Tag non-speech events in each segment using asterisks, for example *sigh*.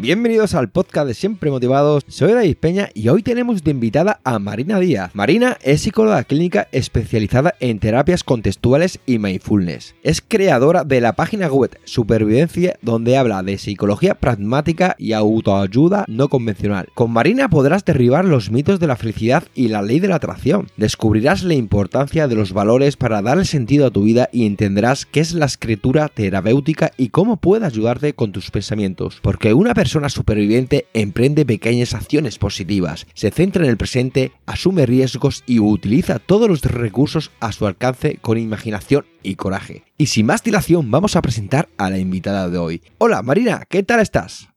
Bienvenidos al podcast de Siempre Motivados. Soy David Peña y hoy tenemos de invitada a Marina Díaz. Marina es psicóloga clínica especializada en terapias contextuales y mindfulness. Es creadora de la página web Supervivencia donde habla de psicología pragmática y autoayuda no convencional. Con Marina podrás derribar los mitos de la felicidad y la ley de la atracción. Descubrirás la importancia de los valores para darle sentido a tu vida y entenderás qué es la escritura terapéutica y cómo puede ayudarte con tus pensamientos. Porque una persona persona superviviente emprende pequeñas acciones positivas, se centra en el presente, asume riesgos y utiliza todos los recursos a su alcance con imaginación y coraje. Y sin más dilación, vamos a presentar a la invitada de hoy. Hola Marina, ¿qué tal estás?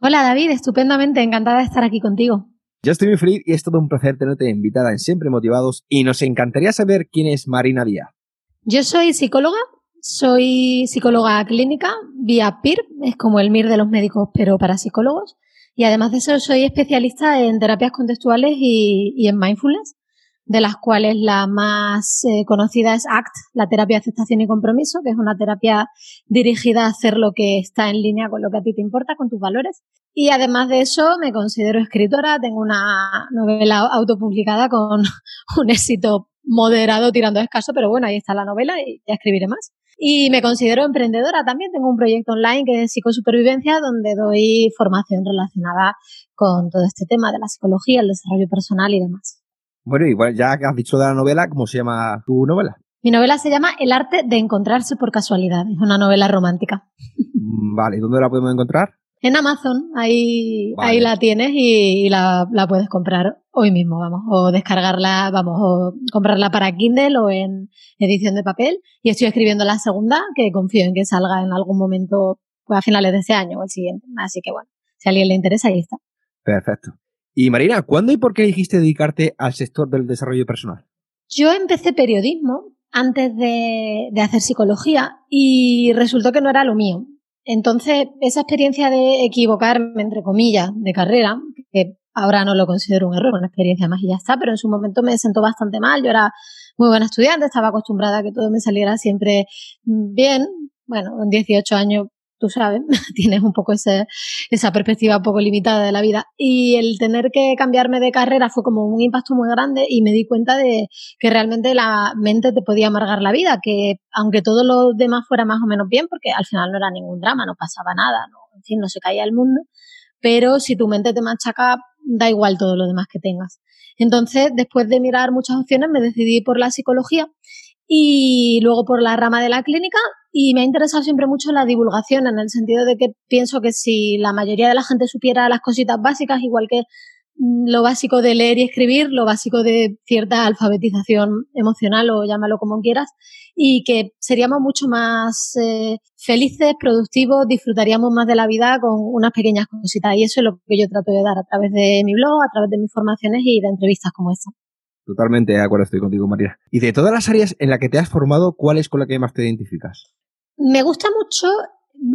Hola David, estupendamente, encantada de estar aquí contigo. Yo estoy muy feliz y es todo un placer tenerte invitada en Siempre Motivados y nos encantaría saber quién es Marina Díaz. Yo soy psicóloga, soy psicóloga clínica vía PIR, es como el MIR de los médicos, pero para psicólogos. Y además de eso, soy especialista en terapias contextuales y, en mindfulness, de las cuales la más eh, conocida es ACT, la terapia de aceptación y compromiso, que es una terapia dirigida a hacer lo que está en línea con lo que a ti te importa, con tus valores. Y además de eso, me considero escritora, tengo una novela autopublicada con *laughs* un éxito moderado tirando a escaso, pero bueno, ahí está la novela y ya escribiré más. Y me considero emprendedora también. Tengo un proyecto online que es psicosupervivencia, donde doy formación relacionada con todo este tema de la psicología, el desarrollo personal y demás. Bueno, igual ya que has dicho de la novela, ¿cómo se llama tu novela? Mi novela se llama El arte de encontrarse por casualidad. Es una novela romántica. Vale, ¿dónde la podemos encontrar? En Amazon, ahí, ahí la tienes y, la, puedes comprar hoy mismo, vamos, o descargarla, vamos, o comprarla para Kindle o en edición de papel. Y estoy escribiendo la segunda, que confío en que salga en algún momento, pues a finales de este año o el siguiente. Así que bueno, si a alguien le interesa, ahí está. Perfecto. Y Marina, ¿cuándo y por qué dijiste dedicarte al sector del desarrollo personal? Yo empecé periodismo antes de, de hacer psicología y resultó que no era lo mío. Entonces, esa experiencia de equivocarme, entre comillas, de carrera, que ahora no lo considero un error, una experiencia más y ya está, pero en su momento me sentó bastante mal. Yo era muy buena estudiante, estaba acostumbrada a que todo me saliera siempre bien. Bueno, con 18 años tú sabes, *laughs* tienes un poco ese, esa perspectiva un poco limitada de la vida. Y el tener que cambiarme de carrera fue como un impacto muy grande y me di cuenta de que realmente la mente te podía amargar la vida, que aunque todo lo demás fuera más o menos bien, porque al final no era ningún drama, no pasaba nada, no, en fin, no se caía el mundo, pero si tu mente te machaca, da igual todo lo demás que tengas. Entonces, después de mirar muchas opciones, me decidí por la psicología y luego por la rama de la clínica y me ha interesado siempre mucho la divulgación en el sentido de que pienso que si la mayoría de la gente supiera las cositas básicas, igual que mm, lo básico de leer y escribir, lo básico de cierta alfabetización emocional o llámalo como quieras, y que seríamos mucho más eh, felices, productivos, disfrutaríamos más de la vida con unas pequeñas cositas. Y eso es lo que yo trato de dar a través de mi blog, a través de mis formaciones y de entrevistas como esta. Totalmente de acuerdo estoy contigo, María. Y de todas las áreas en las que te has formado, ¿cuál es con la que más te identificas? Me gusta mucho,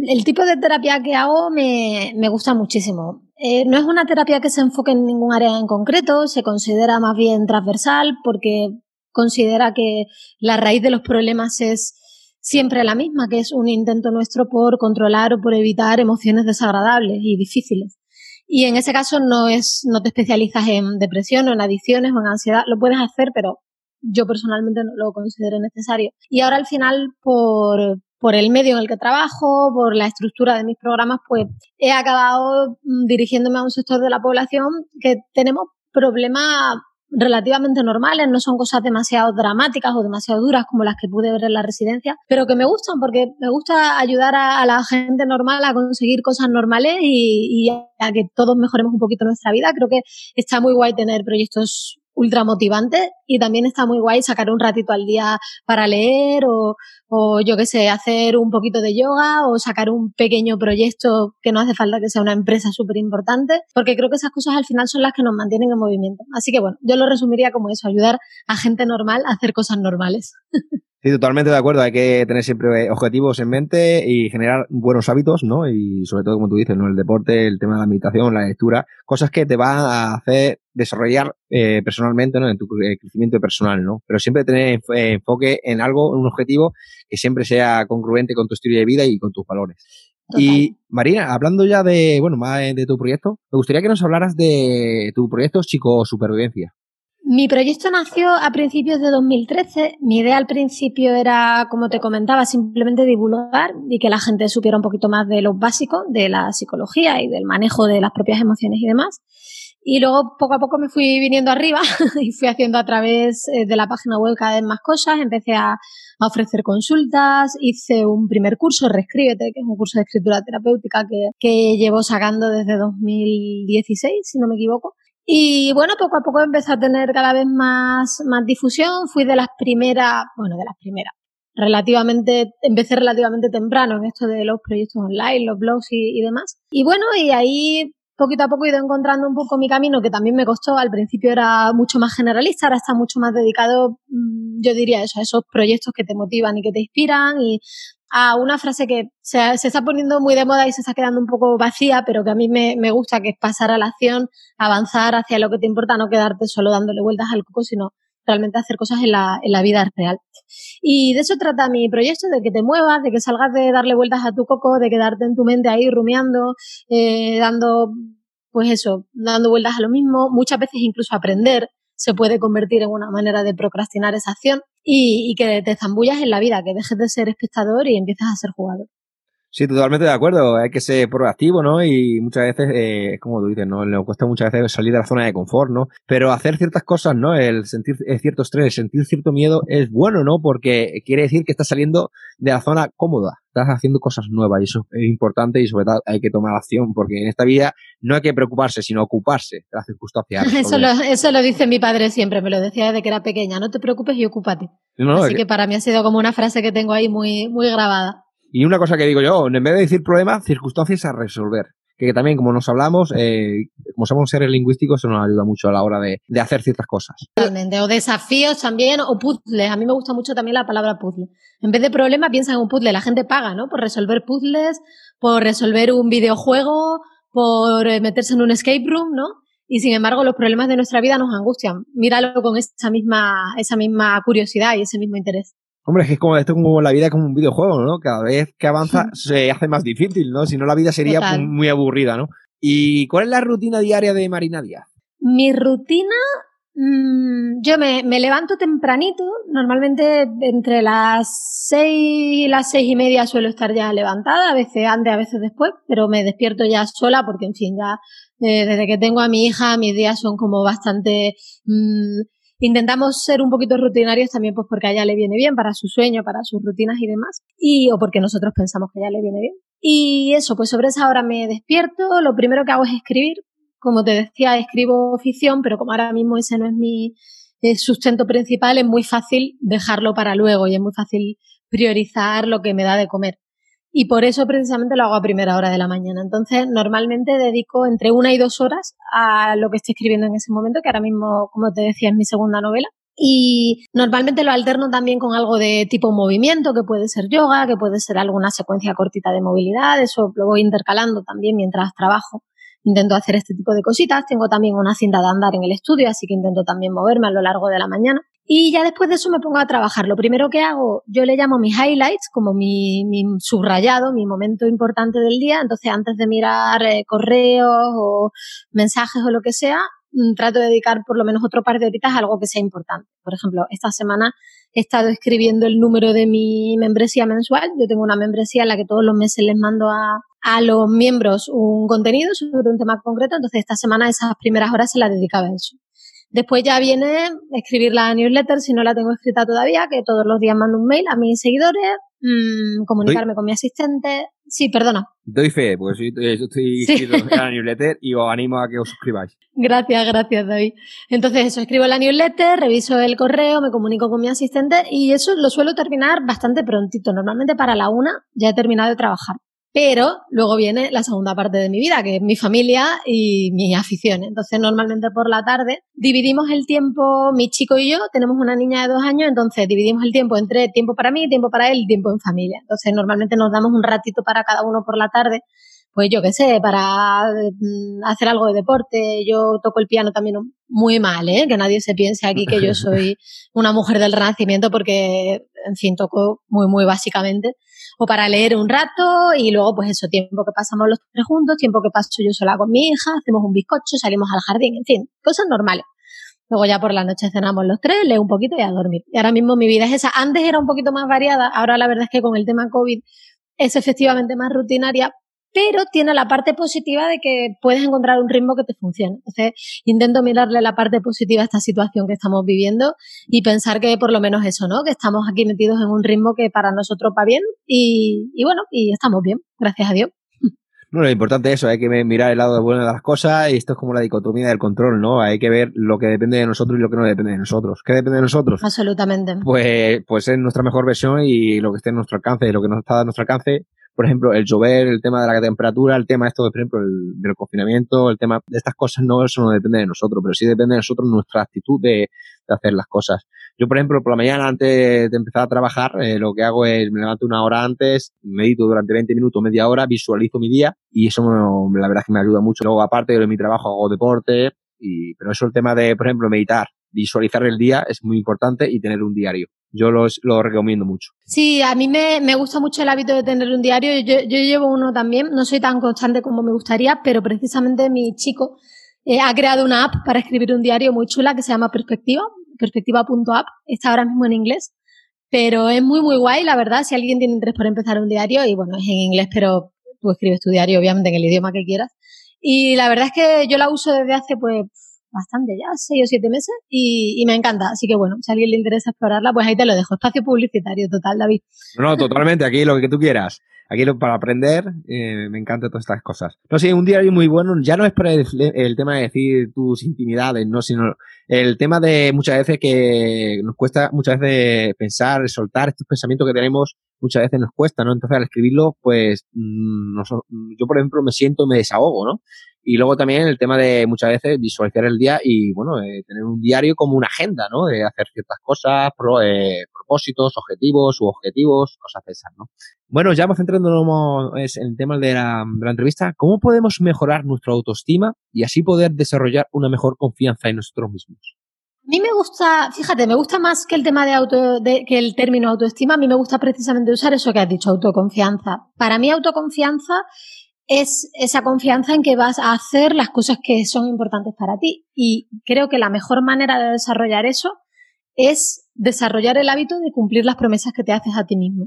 el tipo de terapia que hago me, gusta muchísimo. Eh, no es una terapia que se enfoque en ningún área en concreto, se considera más bien transversal porque considera que la raíz de los problemas es siempre la misma, que es un intento nuestro por controlar o por evitar emociones desagradables y difíciles. Y en ese caso no es, no te especializas en depresión o en adicciones o en ansiedad, lo puedes hacer, pero yo personalmente no lo considero necesario. Y ahora al final, por, por el medio en el que trabajo, por la estructura de mis programas, pues he acabado mm, dirigiéndome a un sector de la población que tenemos problemas relativamente normales, no son cosas demasiado dramáticas o demasiado duras como las que pude ver en la residencia, pero que me gustan porque me gusta ayudar a, la gente normal a conseguir cosas normales y, y, a que todos mejoremos un poquito nuestra vida. Creo que está muy guay tener proyectos ultra motivante y también está muy guay sacar un ratito al día para leer o, o yo qué sé, hacer un poquito de yoga o sacar un pequeño proyecto que no hace falta que sea una empresa súper importante, porque creo que esas cosas al final son las que nos mantienen en movimiento. Así que bueno, yo lo resumiría como eso, ayudar a gente normal a hacer cosas normales. Sí, totalmente de acuerdo. Hay que tener siempre objetivos en mente y generar buenos hábitos, ¿no? Y sobre todo, como tú dices, ¿no? El deporte, el tema de la meditación, la lectura, cosas que te van a hacer desarrollar eh, personalmente, ¿no? En tu eh, crecimiento personal, ¿no? Pero siempre tener eh, enfoque en algo, en un objetivo que siempre sea congruente con tu estilo de vida y con tus valores. Y Marina, hablando ya de, bueno, más de tu proyecto, me gustaría que nos hablaras de tu proyecto Psicosupervivencia. Mi proyecto nació a principios de 2013. Mi idea al principio era, como te comentaba, simplemente divulgar y que la gente supiera un poquito más de lo básico de la psicología y del manejo de las propias emociones y demás. Y luego poco a poco me fui viniendo arriba *laughs* y fui haciendo a través eh, de la página web cada vez más cosas. Empecé a, ofrecer consultas, hice un primer curso, Reescríbete, que es un curso de escritura terapéutica que, que llevo sacando desde 2016, si no me equivoco. Y bueno, poco a poco empezó a tener cada vez más, más difusión. Fui de las primeras, bueno, de las primeras. Relativamente, empecé relativamente temprano en esto de los proyectos online, los blogs y demás. Y bueno, y ahí poquito a poco he ido encontrando un poco mi camino, que también me costó. Al principio era mucho más generalista, ahora está mucho más dedicado, mm, yo diría eso, a esos proyectos que te motivan y que te inspiran y a una frase que se, se, está poniendo muy de moda y se está quedando un poco vacía, pero que a mí me, me, gusta, que es pasar a la acción, avanzar hacia lo que te importa, no quedarte solo dándole vueltas al coco, sino realmente hacer cosas en la, en la vida real. Y de eso trata mi proyecto, de que te muevas, de que salgas de darle vueltas a tu coco, de quedarte en tu mente ahí rumiando, eh, dando, pues eso, dando vueltas a lo mismo, muchas veces incluso aprender se puede convertir en una manera de procrastinar esa acción y, y que te zambullas en la vida, que dejes de ser espectador y empiezas a ser jugador. Sí, totalmente de acuerdo. Hay que ser proactivo, ¿no? Y muchas veces, eh, es como tú dices, ¿no? Le cuesta muchas veces salir de la zona de confort, ¿no? Pero hacer ciertas cosas, ¿no? El sentir cierto estrés, sentir cierto miedo es bueno, ¿no? Porque quiere decir que estás saliendo de la zona cómoda. Estás haciendo cosas nuevas y eso es importante y sobre todo hay que tomar acción porque en esta vida no hay que preocuparse, sino ocuparse de las circunstancias. *laughs* Eso lo, eso lo dice mi padre siempre, me lo decía desde que era pequeña. No te preocupes y ocúpate. Así que... que para mí ha sido como una frase que tengo ahí muy, muy grabada. Y una cosa que digo yo, en vez de decir problemas, circunstancias a resolver. Que también, como nos hablamos, eh, como somos seres lingüísticos, eso nos ayuda mucho a la hora de, hacer ciertas cosas. O desafíos también, o puzzles. A mí me gusta mucho también la palabra puzzle. En vez de problema, piensa en un puzzle. La gente paga, ¿no? Por resolver puzzles, por resolver un videojuego, por eh, meterse en un escape room, ¿no? Y sin embargo, los problemas de nuestra vida nos angustian. Míralo con esa misma, esa misma curiosidad y ese mismo interés. Hombre, es que es como esto como la vida es como un videojuego, ¿no? Cada vez que avanza se hace más difícil, ¿no? Si no la vida sería muy aburrida, ¿no? ¿Y cuál es la rutina diaria de Marina Díaz? Mi rutina, mmm, yo me, me, levanto tempranito, normalmente entre las seis y las seis y media suelo estar ya levantada, a veces antes, a veces después, pero me despierto ya sola porque, en fin, ya eh, desde que tengo a mi hija, mis días son como bastante... Mmm, Intentamos ser un poquito rutinarios también pues porque a ella le viene bien para su sueño, para sus rutinas y demás, y o porque nosotros pensamos que a ella le viene bien. Y eso, pues sobre esa hora me despierto, lo primero que hago es escribir. Como te decía, escribo ficción, pero como ahora mismo ese no es mi eh, sustento principal, es muy fácil dejarlo para luego y es muy fácil priorizar lo que me da de comer. Y por eso precisamente lo hago a primera hora de la mañana. Entonces, normalmente dedico entre una y dos horas a lo que estoy escribiendo en ese momento, que ahora mismo, como te decía, es mi segunda novela. Y normalmente lo alterno también con algo de tipo movimiento, que puede ser yoga, que puede ser alguna secuencia cortita de movilidad, eso lo voy intercalando también mientras trabajo. Intento hacer este tipo de cositas. Tengo también una cinta de andar en el estudio, así que intento también moverme a lo largo de la mañana. Y ya después de eso me pongo a trabajar. Lo primero que hago, yo le llamo mis highlights, como mi, mi subrayado, mi momento importante del día. Entonces, antes de mirar eh, correos o mensajes o lo que sea, mm, trato de dedicar por lo menos otro par de horitas a algo que sea importante. Por ejemplo, esta semana he estado escribiendo el número de mi membresía mensual. Yo tengo una membresía en la que todos los meses les mando a, a los miembros un contenido sobre un tema concreto. Entonces, esta semana esas primeras horas se las dedicaba a eso. Después ya viene escribir la newsletter si no la tengo escrita todavía, que todos los días mando un mail a mis seguidores, mm, comunicarme con mi asistente. Sí, perdona. Doy fe, porque soy, yo estoy inscrito en la *laughs* newsletter y os animo a que os suscribáis. Gracias, gracias, David. Entonces, eso, escribo la newsletter, reviso el correo, me comunico con mi asistente y eso lo suelo terminar bastante prontito. Normalmente para la una ya he terminado de trabajar. Pero luego viene la segunda parte de mi vida, que es mi familia y mis aficiones. Entonces, normalmente por la tarde dividimos el tiempo, mi chico y yo, tenemos una niña de dos años, entonces dividimos el tiempo entre tiempo para mí, tiempo para él y tiempo en familia. Entonces, normalmente nos damos un ratito para cada uno por la tarde, pues yo qué sé, para mm, hacer algo de deporte. Yo toco el piano también muy mal, ¿eh? Que nadie se piense aquí que yo *laughs* soy una mujer del renacimiento porque, en fin, toco muy, muy básicamente o para leer un rato y luego pues eso, tiempo que pasamos los tres juntos, tiempo que paso yo sola con mi hija, hacemos un bizcocho, salimos al jardín, en fin, cosas normales. Luego ya por la noche cenamos los tres, leo un poquito y a dormir. Y ahora mismo mi vida es esa. Antes era un poquito más variada, ahora la verdad es que con el tema COVID es efectivamente más rutinaria, pero tiene la parte positiva de que puedes encontrar un ritmo que te funcione. Entonces, intento mirarle la parte positiva a esta situación que estamos viviendo y pensar que por lo menos eso, ¿no? Que estamos aquí metidos en un ritmo que para nosotros va bien y, y bueno, y estamos bien, gracias a Dios. *laughs* No, lo importante es eso, hay que mirar el lado bueno de las cosas y esto es como la dicotomía del control, ¿no? Hay que ver lo que depende de nosotros y lo que no depende de nosotros. ¿Qué depende de nosotros? Absolutamente. Pues, pues es nuestra mejor versión y lo que esté en nuestro alcance y lo que no está a nuestro alcance por ejemplo, el llover, el tema de la temperatura, el tema esto, de, por ejemplo, el, del confinamiento, el tema de estas cosas, no, eso no depende de nosotros, pero sí depende de nosotros nuestra actitud de, hacer las cosas. Yo, por ejemplo, por la mañana, antes de empezar a trabajar, eh, lo que hago es me levanto una hora antes, medito durante 20 minutos, media hora, visualizo mi día y eso la verdad que me ayuda mucho. Luego, aparte de mi trabajo, hago deporte, y, pero eso el tema de, por ejemplo, meditar, visualizar el día es muy importante y tener un diario yo los, lo recomiendo mucho. Sí, a mí me, me, gusta mucho el hábito de tener un diario. Yo, yo, llevo uno también, no soy tan constante como me gustaría, pero precisamente mi chico eh, ha creado una app para escribir un diario muy chula que se llama Perspectiva, perspectiva.app, está ahora mismo en inglés, pero es muy, muy guay, la verdad, si alguien tiene interés por empezar un diario, y bueno, es en inglés, pero tú escribes tu diario obviamente en el idioma que quieras. Y la verdad es que yo la uso desde hace pues bastante ya, seis o siete meses, y, me encanta. Así que bueno, si a alguien le interesa explorarla, pues ahí te lo dejo. Espacio publicitario total, David. No, totalmente, aquí lo que tú quieras. Aquí para aprender, eh, me encantan todas estas cosas. No sé, un diario muy bueno, ya no es para el, el, tema de decir tus intimidades, no, sino el tema de muchas veces que nos cuesta muchas veces pensar, soltar estos pensamientos que tenemos, muchas veces nos cuesta, ¿no? Entonces al escribirlo, pues, mm, yo por ejemplo me siento, me desahogo, ¿no? Y luego también el tema de muchas veces visualizar el día y, bueno, eh, tener un diario como una agenda, ¿no? De hacer ciertas cosas, eh, propósitos, objetivos, subobjetivos, cosas de esas, ¿no? Bueno, ya vamos centrándonos en el tema de la, de la entrevista. ¿Cómo podemos mejorar nuestra autoestima y así poder desarrollar una mejor confianza en nosotros mismos? A mí me gusta, fíjate, me gusta más que el tema de auto, de, que el término autoestima, a mí me gusta precisamente usar eso que has dicho, autoconfianza. Para mí autoconfianza es esa confianza en que vas a hacer las cosas que son importantes para ti. Y creo que la mejor manera de desarrollar eso es desarrollar el hábito de cumplir las promesas que te haces a ti mismo.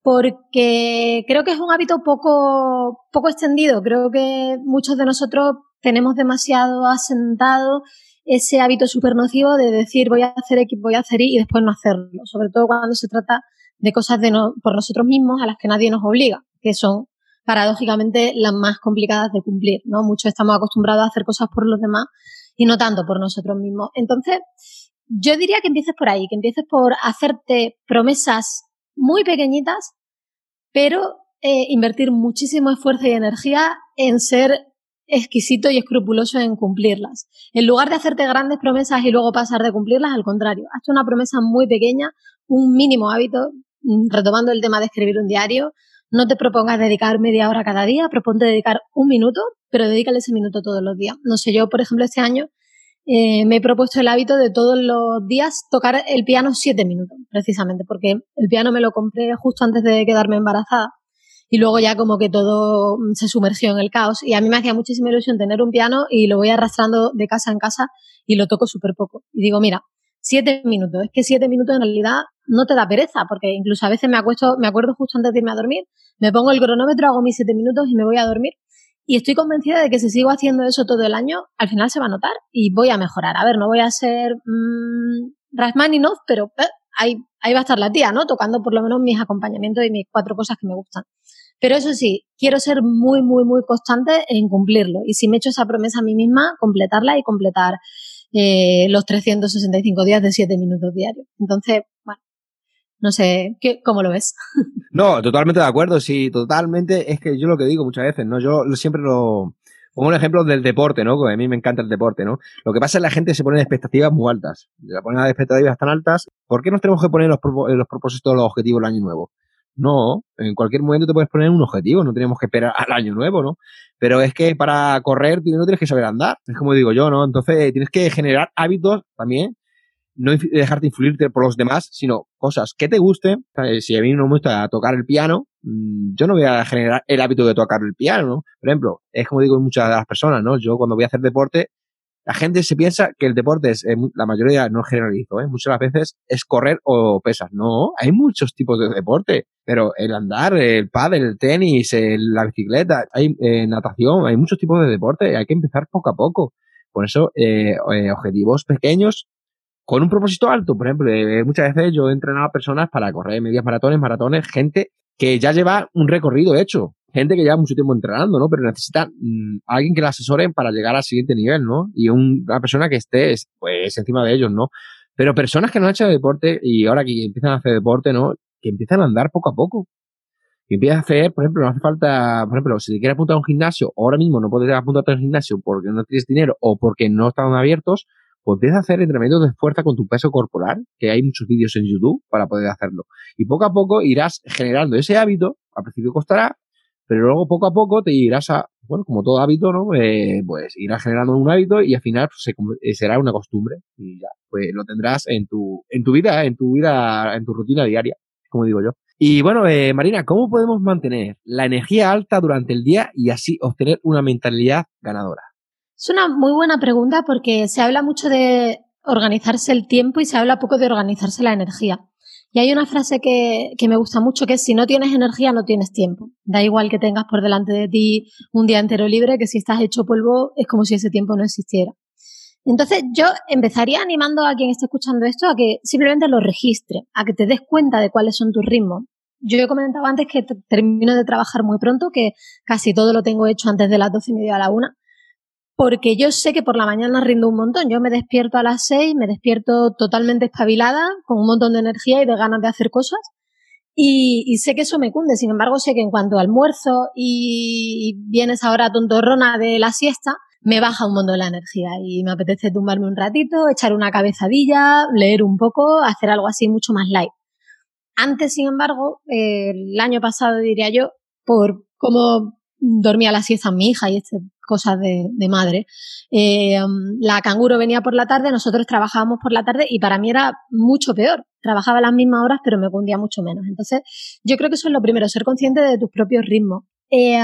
Porque creo que es un hábito poco, poco extendido. Creo que muchos de nosotros tenemos demasiado asentado ese hábito súper nocivo de decir voy a hacer X, voy a hacer Y y después no hacerlo. Sobre todo cuando se trata de cosas de no, por nosotros mismos a las que nadie nos obliga, que son paradójicamente las más complicadas de cumplir, ¿no? Muchos estamos acostumbrados a hacer cosas por los demás y no tanto por nosotros mismos. Entonces, yo diría que empieces por ahí, que empieces por hacerte promesas muy pequeñitas, pero eh, invertir muchísimo esfuerzo y energía en ser exquisito y escrupuloso en cumplirlas. En lugar de hacerte grandes promesas y luego pasar de cumplirlas, al contrario, hazte una promesa muy pequeña, un mínimo hábito, mm, retomando el tema de escribir un diario, no te propongas dedicar media hora cada día, proponte dedicar un minuto, pero dedícale ese minuto todos los días. No sé, yo, por ejemplo, este año eh, me he propuesto el hábito de todos los días tocar el piano siete minutos, precisamente, porque el piano me lo compré justo antes de quedarme embarazada y luego ya como que todo se sumergió en el caos y a mí me hacía muchísima ilusión tener un piano y lo voy arrastrando de casa en casa y lo toco súper poco. Y digo, mira, siete minutos, es que siete minutos en realidad no te da pereza, porque incluso a veces me acuesto, me acuerdo justo antes de irme a dormir, me pongo el cronómetro, hago mis siete minutos y me voy a dormir. Y estoy convencida de que si sigo haciendo eso todo el año, al final se va a notar y voy a mejorar. A ver, no voy a ser mmm, Rachmaninoff, pero eh, ahí, ahí va a estar la tía, ¿no? Tocando por lo menos mis acompañamientos y mis cuatro cosas que me gustan. Pero eso sí, quiero ser muy, muy, muy constante en cumplirlo. Y si me he hecho esa promesa a mí misma, completarla y completar eh, los 365 días de 7 minutos diarios. Entonces, bueno, no sé, ¿qué, ¿cómo lo ves? *laughs* No, totalmente de acuerdo, sí, totalmente. Es que yo lo que digo muchas veces, ¿no? Yo siempre lo, Pongo un ejemplo del deporte, ¿no? Que a mí me encanta el deporte, ¿no? Lo que pasa es que la gente se pone expectativas muy altas. Se ponen expectativas tan altas. ¿Por qué nos tenemos que poner los, los propósitos, los objetivos del año nuevo? No, en cualquier momento te puedes poner un objetivo, no tenemos que esperar al año nuevo, ¿no? Pero es que para correr no tienes que saber andar, es como digo yo, ¿no? Entonces tienes que generar hábitos también, no dejarte influirte por los demás, sino cosas que te gusten. Si a mí no me gusta tocar el piano, mm, yo no voy a generar el hábito de tocar el piano, ¿no? Por ejemplo, es como digo muchas de las personas, ¿no? Yo cuando voy a hacer deporte, la gente se piensa que el deporte es, eh, la mayoría no generalizo, ¿eh? muchas veces es correr o pesas. No, hay muchos tipos de deporte, pero el andar, el pádel, el tenis, la bicicleta, hay eh, natación, hay muchos tipos de deporte, hay que empezar poco a poco. Por eso, eh, eh objetivos pequeños con un propósito alto. Por ejemplo, eh, muchas veces yo he entrenado a personas para correr medias maratones, maratones, gente que ya lleva un recorrido hecho gente que lleva mucho tiempo entrenando, ¿no? Pero necesita mm, alguien que la asesoren para llegar al siguiente nivel, ¿no? Y una persona que esté, pues, encima de ellos, ¿no? Pero personas que no han hecho deporte y ahora que empiezan a hacer deporte, ¿no? Que empiezan a andar poco a poco. Que empiezan a hacer, por ejemplo, no hace falta, por ejemplo, si te quieres apuntar a un gimnasio, ahora mismo no puedes apuntarte a un gimnasio porque no tienes dinero o porque no están abiertos, puedes hacer entrenamientos de fuerza con tu peso corporal, que hay muchos vídeos en YouTube para poder hacerlo. Y poco a poco irás generando ese hábito, al principio costará, pero luego poco a poco te irás a, bueno, como todo hábito, ¿no? Eh, pues irás generando un hábito y al final pues, eh, será una costumbre y ya, pues lo tendrás en tu, en tu vida, en tu vida, en tu rutina diaria, como digo yo. Y bueno, eh, Marina, ¿cómo podemos mantener la energía alta durante el día y así obtener una mentalidad ganadora? Es una muy buena pregunta porque se habla mucho de organizarse el tiempo y se habla poco de organizarse la energía. Y hay una frase que, que, me gusta mucho que es si no tienes energía no tienes tiempo. Da igual que tengas por delante de ti un día entero libre, que si estás hecho polvo es como si ese tiempo no existiera. Entonces yo empezaría animando a quien esté escuchando esto a que simplemente lo registre, a que te des cuenta de cuáles son tus ritmos. Yo he comentado antes que termino de trabajar muy pronto, que casi todo lo tengo hecho antes de las doce y media a la una porque yo sé que por la mañana rindo un montón. Yo me despierto a las seis, me despierto totalmente espabilada, con un montón de energía y de ganas de hacer cosas. Y, sé que eso me cunde. Sin embargo, sé que en cuanto almuerzo y vienes ahora tontorrona de la siesta, me baja un montón la energía y me apetece tumbarme un ratito, echar una cabezadilla, leer un poco, hacer algo así mucho más light. Antes, sin embargo, el año pasado diría yo, por cómo dormía la siesta mi hija y este cosas de, madre. Eh, la canguro venía por la tarde, nosotros trabajábamos por la tarde y para mí era mucho peor. Trabajaba las mismas horas, pero me cundía mucho menos. Entonces, yo creo que eso es lo primero, ser consciente de tus propios ritmos. Eh,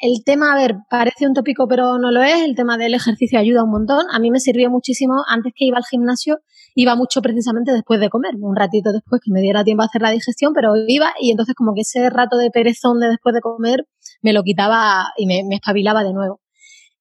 el tema, a ver, parece un tópico, pero no lo es. El tema del ejercicio ayuda un montón. A mí me sirvió muchísimo. Antes que iba al gimnasio, iba mucho precisamente después de comer, un ratito después que me diera tiempo a hacer la digestión, pero iba y entonces como que ese rato de perezón de después de comer me lo quitaba y me, me espabilaba de nuevo.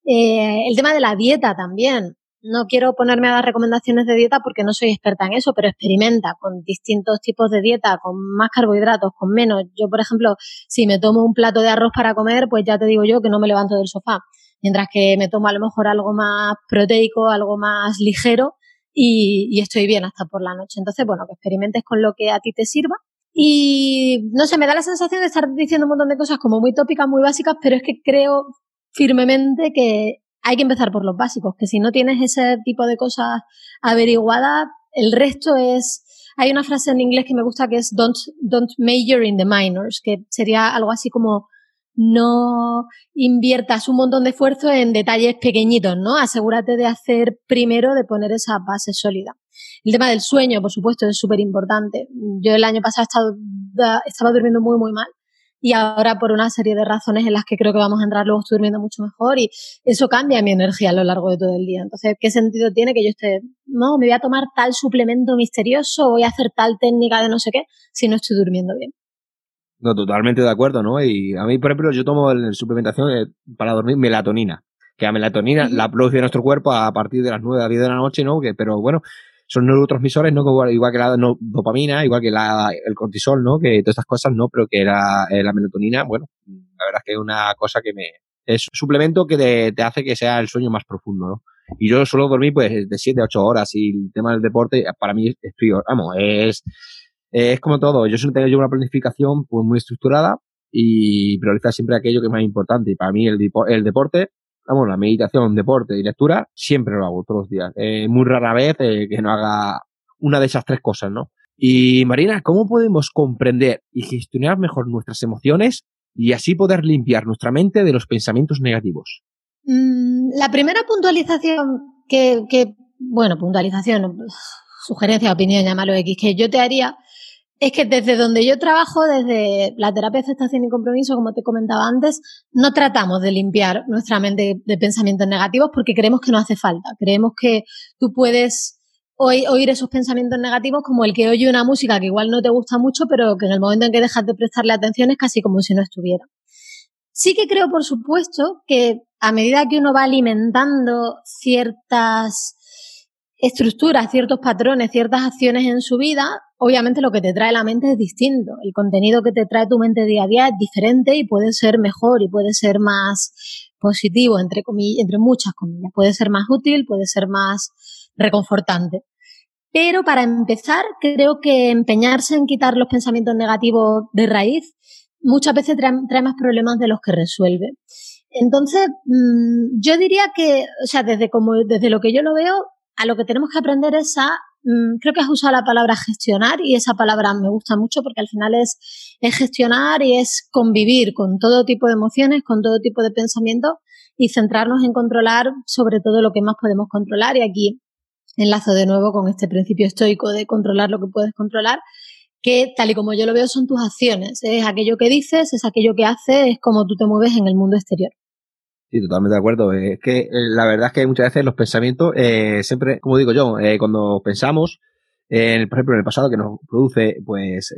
Eh, el tema de la dieta también. No quiero ponerme a dar recomendaciones de dieta porque no soy experta en eso, pero experimenta con distintos tipos de dieta, con más carbohidratos, con menos. Yo, por ejemplo, si me tomo un plato de arroz para comer, pues ya te digo yo que no me levanto del sofá. Mientras que me tomo a lo mejor algo más proteico, algo más ligero y, y estoy bien hasta por la noche. Entonces, bueno, que experimentes con lo que a ti te sirva y no sé, me da la sensación de estar diciendo un montón de cosas como muy tópicas, muy básicas, pero es que creo firmemente que hay que empezar por los básicos, que si no tienes ese tipo de cosas averiguadas, el resto es... Hay una frase en inglés que me gusta que es don't, don't major in the minors, que sería algo así como no inviertas un montón de esfuerzo en detalles pequeñitos, ¿no? Asegúrate de hacer primero, de poner esa base sólida. El tema del sueño, por supuesto, es súper importante. Yo el año pasado estaba, estaba durmiendo muy, muy mal y ahora por una serie de razones en las que creo que vamos a entrar luego estoy durmiendo mucho mejor y eso cambia mi energía a lo largo de todo el día. Entonces, ¿qué sentido tiene que yo esté, no, me voy a tomar tal suplemento misterioso, voy a hacer tal técnica de no sé qué, si no estoy durmiendo bien? No, totalmente de acuerdo, ¿no? Y a mí, por ejemplo, yo tomo en suplementación eh, para dormir melatonina, que la melatonina la produce nuestro cuerpo a partir de las 9 a 10 de la noche, ¿no? Que, pero bueno, son neurotransmisores, ¿no? Igual que la dopamina, igual que la, el cortisol, ¿no? Que todas estas cosas, ¿no? Pero que la, eh, la melatonina, bueno, la verdad es que es una cosa que me, es un suplemento que te, te hace que sea el sueño más profundo, ¿no? Y yo suelo dormir pues de 7 a 8 horas y el tema del deporte para mí es prior, vamos, es, es como todo. Yo suelo tener yo una planificación pues muy estructurada y priorizar siempre aquello que es más importante. Y para mí el, el deporte, vamos, la meditación, deporte y lectura, siempre lo hago todos los días. Eh, muy rara vez eh, que no haga una de esas tres cosas, ¿no? Y Marina, ¿cómo podemos comprender y gestionar mejor nuestras emociones y así poder limpiar nuestra mente de los pensamientos negativos? Mm, la primera puntualización que, que, bueno, puntualización, sugerencia, opinión, llámalo X, que yo te haría es que desde donde yo trabajo, desde la terapia de aceptación y compromiso, como te comentaba antes, no tratamos de limpiar nuestra mente de pensamientos negativos porque creemos que no hace falta. Creemos que tú puedes oír esos pensamientos negativos como el que oye una música que igual no te gusta mucho, pero que en el momento en que dejas de prestarle atención es casi como si no estuviera. Sí que creo, por supuesto, que a medida que uno va alimentando ciertas estructuras, ciertos patrones, ciertas acciones en su vida, obviamente lo que te trae la mente es distinto. El contenido que te trae tu mente día a día es diferente y puede ser mejor y puede ser más positivo, entre, entre muchas comillas. Puede ser más útil, puede ser más reconfortante. Pero para empezar, creo que empeñarse en quitar los pensamientos negativos de raíz muchas veces trae, más problemas de los que resuelve. Entonces, mm, yo diría que, o sea, desde, como, desde lo que yo lo veo, a lo que tenemos que aprender es a, mm, creo que has usado la palabra gestionar y esa palabra me gusta mucho porque al final es, es gestionar y es convivir con todo tipo de emociones, con todo tipo de pensamientos y centrarnos en controlar sobre todo lo que más podemos controlar. Y aquí enlazo de nuevo con este principio estoico de controlar lo que puedes controlar, que tal y como yo lo veo son tus acciones, es aquello que dices, es aquello que haces, es como tú te mueves en el mundo exterior. Sí, totalmente de acuerdo. Es que eh, la verdad es que muchas veces los pensamientos, eh, siempre, como digo yo, eh, cuando pensamos, por ejemplo, en el pasado que nos produce, pues,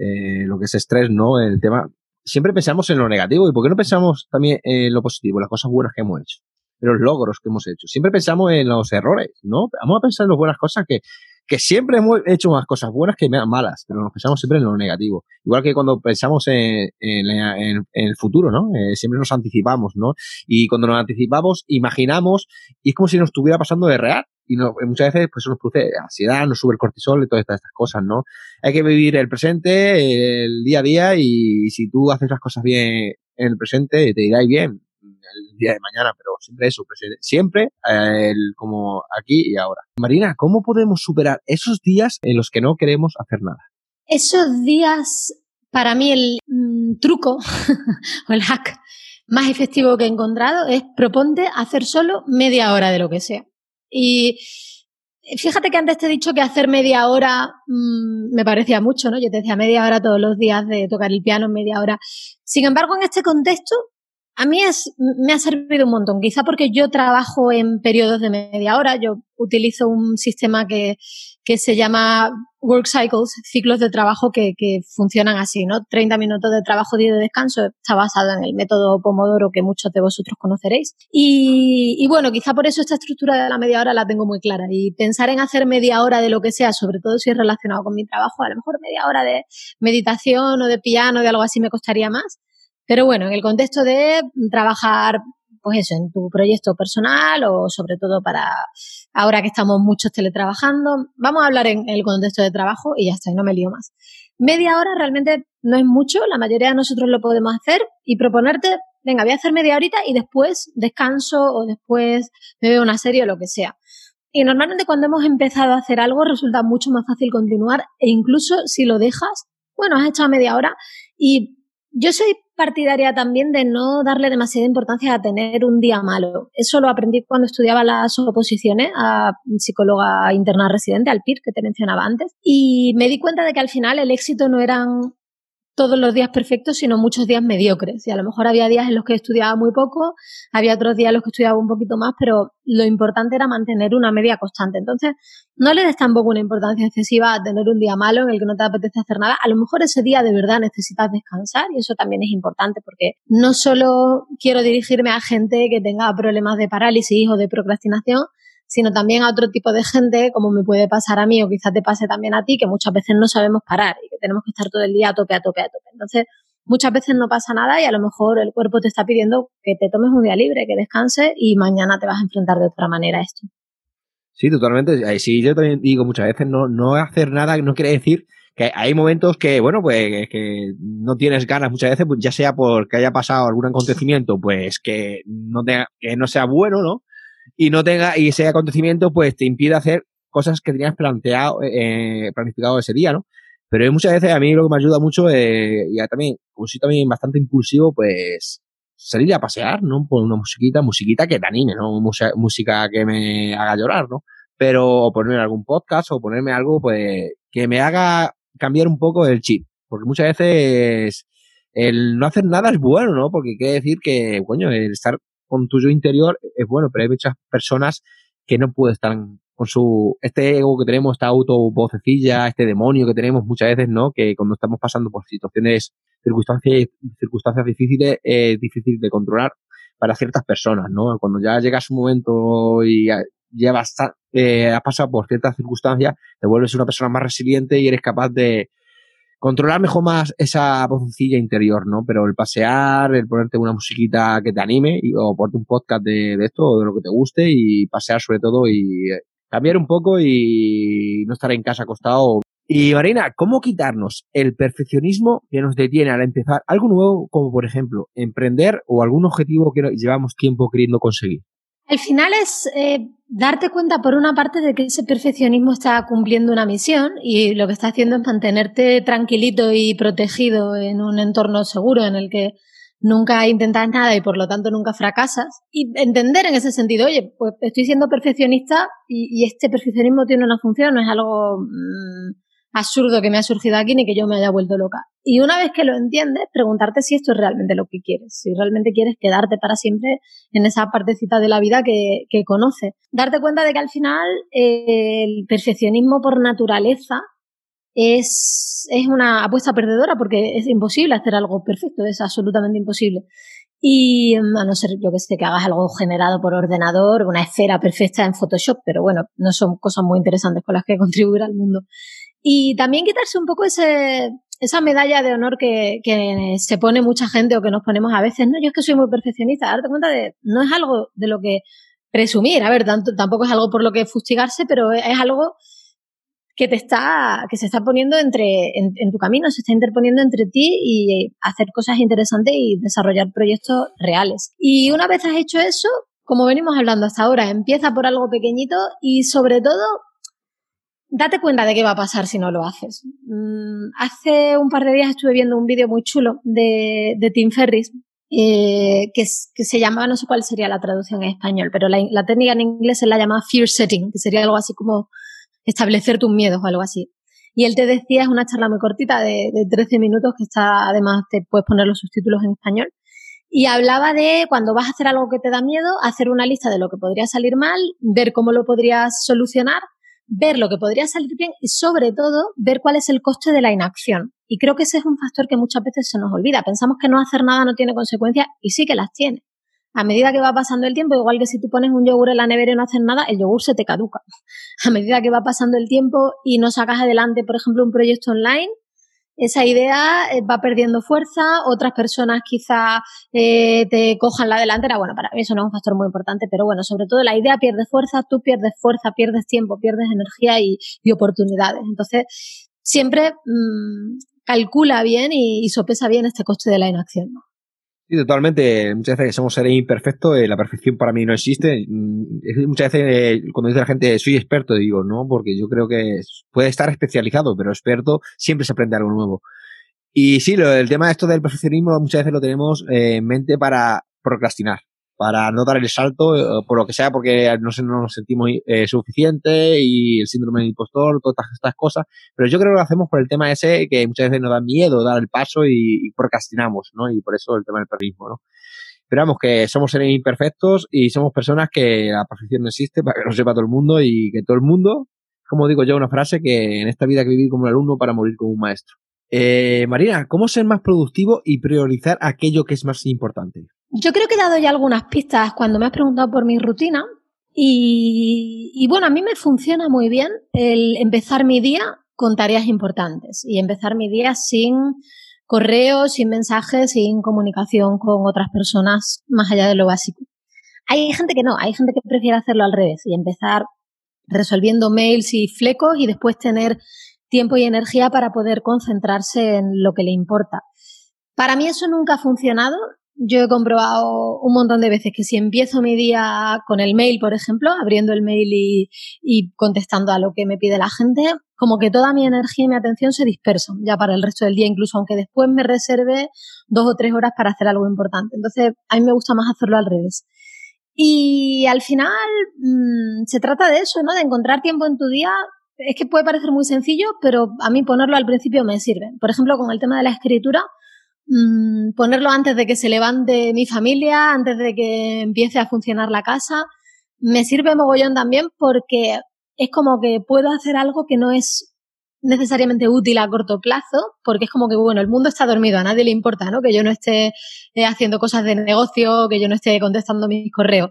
lo que es estrés, ¿no? El tema, siempre pensamos en lo negativo. ¿Y por qué no pensamos también en lo positivo, las cosas buenas que hemos hecho? En los logros que hemos hecho. Siempre pensamos en los errores, ¿no? Vamos a pensar en las buenas cosas que, que siempre hemos hecho más cosas buenas que malas, pero nos pensamos siempre en lo negativo. Igual que cuando pensamos en, en, el futuro, ¿no? Eh, siempre nos anticipamos, ¿no? Y cuando nos anticipamos, imaginamos y es como si nos estuviera pasando de real. Y no, muchas veces pues eso nos produce ansiedad, nos sube el cortisol y todas estas, estas cosas, ¿no? Hay que vivir el presente, el día a día y si tú haces las cosas bien en el presente, te irá bien el día de mañana, pero siempre eso, siempre eh, el, como aquí y ahora. Marina, ¿cómo podemos superar esos días en los que no queremos hacer nada? Esos días, para mí el mm, truco *laughs* o el hack más efectivo que he encontrado es proponte hacer solo media hora de lo que sea. Y fíjate que antes te he dicho que hacer media hora mm, me parecía mucho, ¿no? Yo te decía media hora todos los días de tocar el piano, media hora. Sin embargo, en este contexto, a mí es, me ha servido un montón, quizá porque yo trabajo en periodos de media hora, yo utilizo un sistema que, que se llama Work Cycles, ciclos de trabajo que, que, funcionan así, ¿no? 30 minutos de trabajo, 10 de descanso, está basado en el método Pomodoro que muchos de vosotros conoceréis. Y, y bueno, quizá por eso esta estructura de la media hora la tengo muy clara. Y pensar en hacer media hora de lo que sea, sobre todo si es relacionado con mi trabajo, a lo mejor media hora de meditación o de piano, de algo así me costaría más pero bueno, en el contexto de trabajar, pues eso, en tu proyecto personal o sobre todo para ahora que estamos muchos teletrabajando, vamos a hablar en el contexto de trabajo y ya está, y no me lío más. Media hora realmente no es mucho, la mayoría de nosotros lo podemos hacer y proponerte, venga, voy a hacer media horita y después descanso o después me veo una serie o lo que sea. Y normalmente cuando hemos empezado a hacer algo resulta mucho más fácil continuar e incluso si lo dejas, bueno, has echado media hora y yo soy partidaria también de no darle demasiada importancia a tener un día malo. Eso lo aprendí cuando estudiaba las oposiciones a psicóloga interna residente, al PIR, que te mencionaba antes. Y me di cuenta de que al final el éxito no eran todos los días perfectos, sino muchos días mediocres. Y a lo mejor había días en los que estudiaba muy poco, había otros días en los que estudiaba un poquito más, pero lo importante era mantener una media constante. Entonces, no le des tampoco una importancia excesiva a tener un día malo en el que no te apetece hacer nada. A lo mejor ese día de verdad necesitas descansar y eso también es importante porque no solo quiero dirigirme a gente que tenga problemas de parálisis o de procrastinación, sino también a otro tipo de gente, como me puede pasar a mí o quizás te pase también a ti, que muchas veces no sabemos parar y que tenemos que estar todo el día a tope, a tope, a tope. Entonces, muchas veces no pasa nada y a lo mejor el cuerpo te está pidiendo que te tomes un día libre, que descanses y mañana te vas a enfrentar de otra manera a esto. Sí, totalmente. Sí, yo también digo muchas veces, no, no hacer nada no quiere decir que hay momentos que, bueno, pues que no tienes ganas muchas veces, pues ya sea porque haya pasado algún acontecimiento, pues que no, tenga, que no sea bueno, ¿no? Y no tenga, y ese acontecimiento, pues te impide hacer cosas que tenías planteado, eh, planificado ese día, ¿no? Pero muchas veces a mí lo que me ayuda mucho, eh, y también, como soy también bastante impulsivo, pues salir a pasear, ¿no? Por una musiquita, musiquita que te anime, ¿no? música que me haga llorar, ¿no? Pero ponerme algún podcast o ponerme algo, pues, que me haga cambiar un poco el chip. Porque muchas veces el no hacer nada es bueno, ¿no? Porque quiere decir que, coño, el estar con tu yo interior es bueno, pero hay muchas personas que no pueden estar con su, este ego que tenemos, esta autovocecilla, este demonio que tenemos muchas veces, ¿no? Que cuando estamos pasando por situaciones, circunstancias, circunstancias difíciles, es difícil de controlar para ciertas personas, ¿no? Cuando ya llegas un momento y llevas, eh, has pasado por ciertas circunstancias, te vuelves una persona más resiliente y eres capaz de controlar mejor más esa vocecilla interior, ¿no? Pero el pasear, el ponerte una musiquita que te anime y, o ponerte un podcast de, de esto o de lo que te guste y pasear sobre todo y eh, cambiar un poco y no estar en casa acostado. Y Marina, ¿cómo quitarnos el perfeccionismo que nos detiene al empezar algo nuevo, como por ejemplo emprender o algún objetivo que llevamos tiempo queriendo conseguir? Al final es eh, darte cuenta, por una parte, de que ese perfeccionismo está cumpliendo una misión y lo que está haciendo es mantenerte tranquilito y protegido en un entorno seguro en el que nunca intentas nada y por lo tanto nunca fracasas. Y entender en ese sentido, oye, pues estoy siendo perfeccionista y, este perfeccionismo tiene una función, no es algo mm, absurdo que me ha surgido aquí ni que yo me haya vuelto loca. Y una vez que lo entiendes, preguntarte si esto es realmente lo que quieres, si realmente quieres quedarte para siempre en esa partecita de la vida que, que conoces. Darte cuenta de que al final eh, el perfeccionismo por naturaleza es, es una apuesta perdedora porque es imposible hacer algo perfecto, es absolutamente imposible. Y mm, a no ser, yo que sé, que hagas algo generado por ordenador, una esfera perfecta en Photoshop, pero bueno, no son cosas muy interesantes con las que contribuir al mundo. Y también quitarse un poco ese, esa medalla de honor que, que, se pone mucha gente o que nos ponemos a veces, no, yo es que soy muy perfeccionista, darte cuenta de, no es algo de lo que presumir, a ver, tampoco es algo por lo que fustigarse, pero es algo que te está, que se está poniendo entre, en, en, tu camino, se está interponiendo entre ti y hacer cosas interesantes y desarrollar proyectos reales. Y una vez has hecho eso, como venimos hablando hasta ahora, empieza por algo pequeñito y sobre todo date cuenta de qué va a pasar si no lo haces. Mm, hace un par de días estuve viendo un vídeo muy chulo de, Tim Ferris, eh, que, se llamaba, no sé cuál sería la traducción en español, pero la, la técnica en inglés se la llama fear setting, que sería algo así como establecer tus miedos o algo así. Y él te decía, es una charla muy cortita de, de 13 minutos, que está, además te puedes poner los subtítulos en español. Y hablaba de cuando vas a hacer algo que te da miedo, hacer una lista de lo que podría salir mal, ver cómo lo podrías solucionar ver lo que podría salir bien y sobre todo ver cuál es el coste de la inacción. Y creo que ese es un factor que muchas veces se nos olvida. Pensamos que no hacer nada no tiene consecuencias y sí que las tiene. A medida que va pasando el tiempo, igual que si tú pones un yogur en la nevera y no haces nada, el yogur se te caduca. *laughs* A medida que va pasando el tiempo y no sacas adelante, por ejemplo, un proyecto online, esa idea eh, va perdiendo fuerza, otras personas quizá eh, te cojan la delantera. Bueno, para mí eso no es un factor muy importante, pero bueno, sobre todo la idea pierde fuerza, tú pierdes fuerza, pierdes tiempo, pierdes energía y, oportunidades. Entonces, siempre mmm, calcula bien y, y, sopesa bien este coste de la inacción. Sí, totalmente. Muchas veces somos seres imperfectos, eh, la perfección para mí no existe. Mm, muchas veces eh, cuando dice la gente soy experto, digo, no, porque yo creo que puede estar especializado, pero experto siempre se aprende algo nuevo. Y sí, lo, el tema de esto del perfeccionismo muchas veces lo tenemos eh, en mente para procrastinar para no dar el salto, eh, por lo que sea, porque no, no nos sentimos eh, suficientes y el síndrome del impostor, todas estas cosas. Pero yo creo que lo hacemos por el tema ese que muchas veces nos da miedo dar el paso y, procrastinamos, ¿no? Y por eso el tema del perrismo, ¿no? Esperamos que somos seres imperfectos y somos personas que la perfección no existe *laughs* para que lo sepa todo el mundo y que todo el mundo, como digo yo, una frase que en esta vida hay que vivir como un alumno para morir como un maestro. Eh, Marina, ¿cómo ser más productivo y priorizar aquello que es más importante? Yo creo que he dado ya algunas pistas cuando me has preguntado por mi rutina Y, y bueno, a mí me funciona muy bien el empezar mi día con tareas importantes y empezar mi día sin correos, sin mensajes, sin comunicación con otras personas más allá de lo básico. Hay gente que no, hay gente que prefiere hacerlo al revés y empezar resolviendo mails y flecos y después tener tiempo y energía para poder concentrarse en lo que le importa. Para mí eso nunca ha funcionado. Yo he comprobado un montón de veces que si empiezo mi día con el mail, por ejemplo, abriendo el mail y, y, contestando a lo que me pide la gente, como que toda mi energía y mi atención se dispersan ya para el resto del día, incluso aunque después me reserve dos o tres horas para hacer algo importante. Entonces, a mí me gusta más hacerlo al revés. Y al final mmm, se trata de eso, ¿no? De encontrar tiempo en tu día. Es que puede parecer muy sencillo, pero a mí ponerlo al principio me sirve. Por ejemplo, con el tema de la escritura, mmm, ponerlo antes de que se levante mi familia, antes de que empiece a funcionar la casa, me sirve mogollón también porque es como que puedo hacer algo que no es necesariamente útil a corto plazo, porque es como que, bueno, el mundo está dormido, a nadie le importa, ¿no? Que yo no esté eh, haciendo cosas de negocio, que yo no esté contestando mis correos.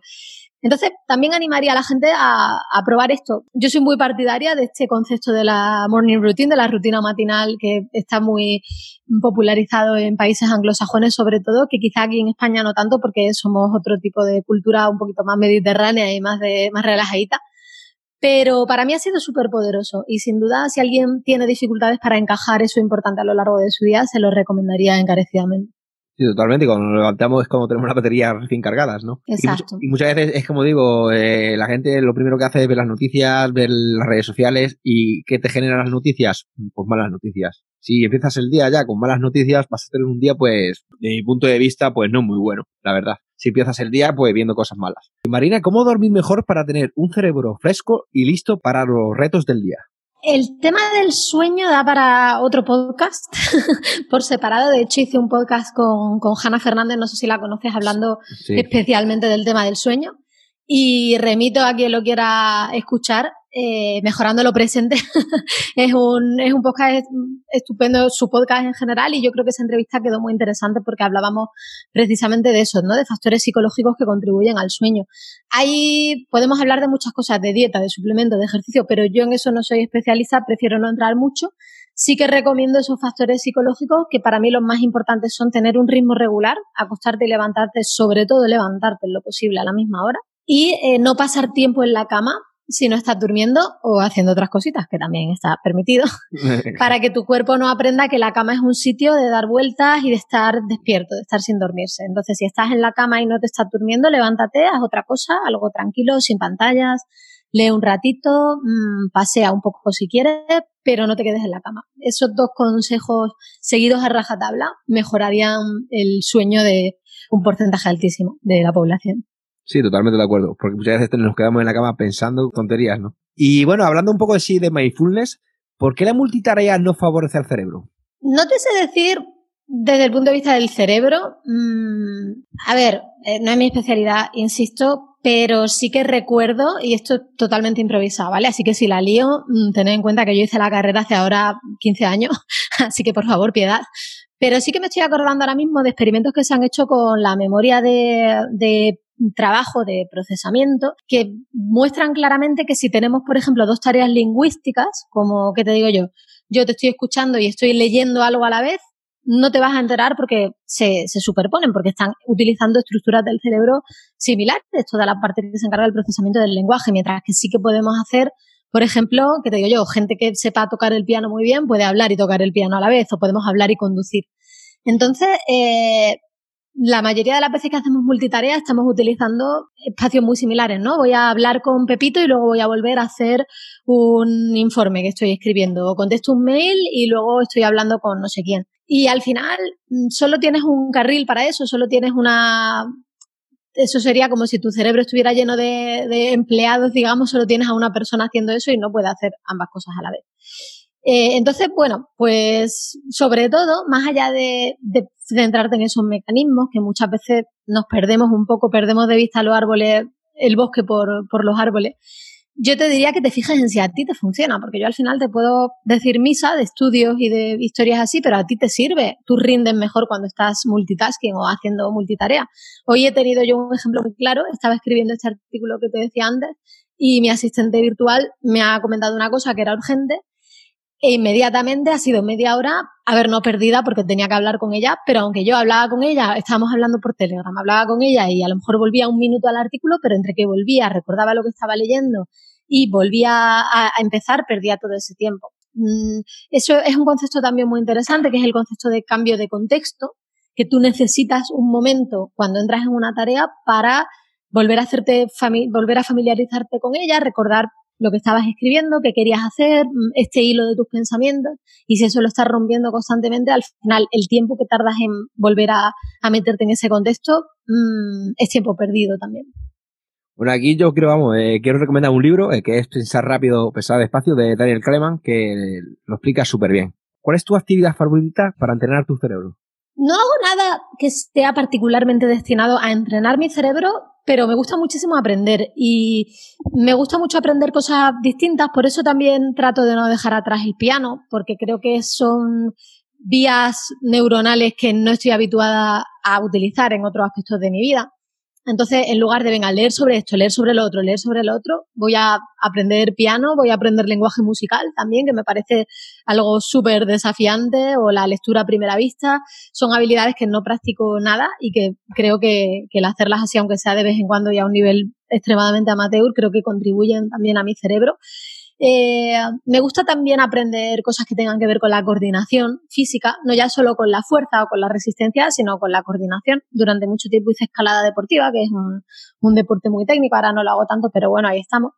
Entonces, también animaría a la gente a, probar esto. Yo soy muy partidaria de este concepto de la morning routine, de la rutina matinal, que está muy popularizado en países anglosajones, sobre todo, que quizá aquí en España no tanto, porque somos otro tipo de cultura un poquito más mediterránea y más, de, más relajadita. Pero para mí ha sido súper poderoso y sin duda si alguien tiene dificultades para encajar eso importante a lo largo de su día, se lo recomendaría encarecidamente. Sí, totalmente. Cuando nos levantamos es como tenemos las baterías recién cargadas, ¿no? Exacto. Y, y muchas veces es como digo, eh, la gente lo primero que hace es ver las noticias, ver las redes sociales y ¿qué te generan las noticias? Pues malas noticias. Si empiezas el día ya con malas noticias, vas a tener un día, pues, de mi punto de vista, pues no muy bueno, la verdad si empiezas el día pues viendo cosas malas. Marina, ¿cómo dormir mejor para tener un cerebro fresco y listo para los retos del día? El tema del sueño da para otro podcast *laughs* por separado. De hecho, hice un podcast con, con Hanna Fernández, no sé si la conoces, hablando sí. especialmente del tema del sueño. Y remito a quien lo quiera escuchar eh, Mejorando lo Presente. *laughs* es, un, es un podcast estupendo, su podcast en general, y yo creo que esa entrevista quedó muy interesante porque hablábamos precisamente de eso, ¿no? De factores psicológicos que contribuyen al sueño. Ahí podemos hablar de muchas cosas, de dieta, de suplemento, de ejercicio, pero yo en eso no soy especialista, prefiero no entrar mucho. Sí que recomiendo esos factores psicológicos que para mí los más importantes son tener un ritmo regular, acostarte y levantarte, sobre todo levantarte en lo posible a la misma hora, y eh, no pasar tiempo en la cama si no estás durmiendo o haciendo otras cositas, que también está permitido, *laughs* para que tu cuerpo no aprenda que la cama es un sitio de dar vueltas y de estar despierto, de estar sin dormirse. Entonces, si estás en la cama y no te estás durmiendo, levántate, haz otra cosa, algo tranquilo, sin pantallas, lee un ratito, mmm, pasea un poco si quieres, pero no te quedes en la cama. Esos dos consejos seguidos a rajatabla mejorarían el sueño de un porcentaje altísimo de la población. Sí, totalmente de acuerdo, porque muchas veces nos quedamos en la cama pensando tonterías, ¿no? Y bueno, hablando un poco de sí de mindfulness, ¿por qué la multitarea no favorece al cerebro? No te sé decir desde el punto de vista del cerebro. Mmm, a ver, eh, no es mi especialidad, insisto, pero sí que recuerdo, y esto es totalmente improvisado, ¿vale? Así que si la lío, mmm, tened en cuenta que yo hice la carrera hace ahora 15 años, *laughs* así que por favor, piedad. Pero sí que me estoy acordando ahora mismo de experimentos que se han hecho con la memoria de trabajo de procesamiento que muestran claramente que si tenemos, por ejemplo, dos tareas lingüísticas, como, ¿qué te digo yo? Yo te estoy escuchando y estoy leyendo algo a la vez, no te vas a enterar porque se, se superponen, porque están utilizando estructuras del cerebro similares, toda la parte que se encarga del procesamiento del lenguaje, mientras que sí que podemos hacer por ejemplo, que te digo yo, gente que sepa tocar el piano muy bien puede hablar y tocar el piano a la vez, o podemos hablar y conducir. Entonces, eh, la mayoría de las veces que hacemos multitarea estamos utilizando espacios muy similares, ¿no? Voy a hablar con Pepito y luego voy a volver a hacer un informe que estoy escribiendo o contesto un mail y luego estoy hablando con no sé quién. Y al final mm, solo tienes un carril para eso, solo tienes una... Eso sería como si tu cerebro estuviera lleno de, de empleados, digamos, solo tienes a una persona haciendo eso y no puede hacer ambas cosas a la vez. Eh, entonces, bueno, pues sobre todo, más allá de, de, centrarte en esos mecanismos, que muchas veces nos perdemos un poco, perdemos de vista los árboles, el bosque por, por los árboles, yo te diría que te fijes en si a ti te funciona, porque yo al final te puedo decir misa de estudios y de historias así, pero a ti te sirve. Tú rindes mejor cuando estás multitasking o haciendo multitarea. Hoy he tenido yo un ejemplo muy claro. Estaba escribiendo este artículo que te decía antes y mi asistente virtual me ha comentado una cosa que era urgente e inmediatamente ha sido media hora, a ver, no perdida porque tenía que hablar con ella, pero aunque yo hablaba con ella, estábamos hablando por Telegram, hablaba con ella y a lo mejor volvía un minuto al artículo, pero entre que volvía, recordaba lo que estaba leyendo y volvía a, empezar, perdía todo ese tiempo. Mm, eso es un concepto también muy interesante, que es el concepto de cambio de contexto, que tú necesitas un momento cuando entras en una tarea para volver a hacerte volver a familiarizarte con ella, recordar lo que estabas escribiendo, qué querías hacer, mm, este hilo de tus pensamientos, y si eso lo estás rompiendo constantemente, al final el tiempo que tardas en volver a, meterte en ese contexto mm, es tiempo perdido también. Bueno, aquí yo quiero, vamos, eh, quiero recomendar un libro eh, que es Pensar rápido, pensar despacio, de Daniel Kahneman, que lo explica súper bien. ¿Cuál es tu actividad favorita para entrenar tu cerebro? No hago nada que esté particularmente destinado a entrenar mi cerebro, pero me gusta muchísimo aprender y me gusta mucho aprender cosas distintas, por eso también trato de no dejar atrás el piano, porque creo que son vías neuronales que no estoy habituada a utilizar en otros aspectos de mi vida. Entonces, en lugar de, venga, leer sobre esto, leer sobre lo otro, leer sobre lo otro, voy a aprender piano, voy a aprender lenguaje musical también, que me parece algo súper desafiante, o la lectura a primera vista. Son habilidades que no practico nada y que creo que, que el hacerlas así, aunque sea de vez en cuando y a un nivel extremadamente amateur, creo que contribuyen también a mi cerebro. Eh, me gusta también aprender cosas que tengan que ver con la coordinación física, no ya solo con la fuerza o con la resistencia, sino con la coordinación. Durante mucho tiempo hice escalada deportiva, que es un, un deporte muy técnico, ahora no lo hago tanto, pero bueno, ahí estamos.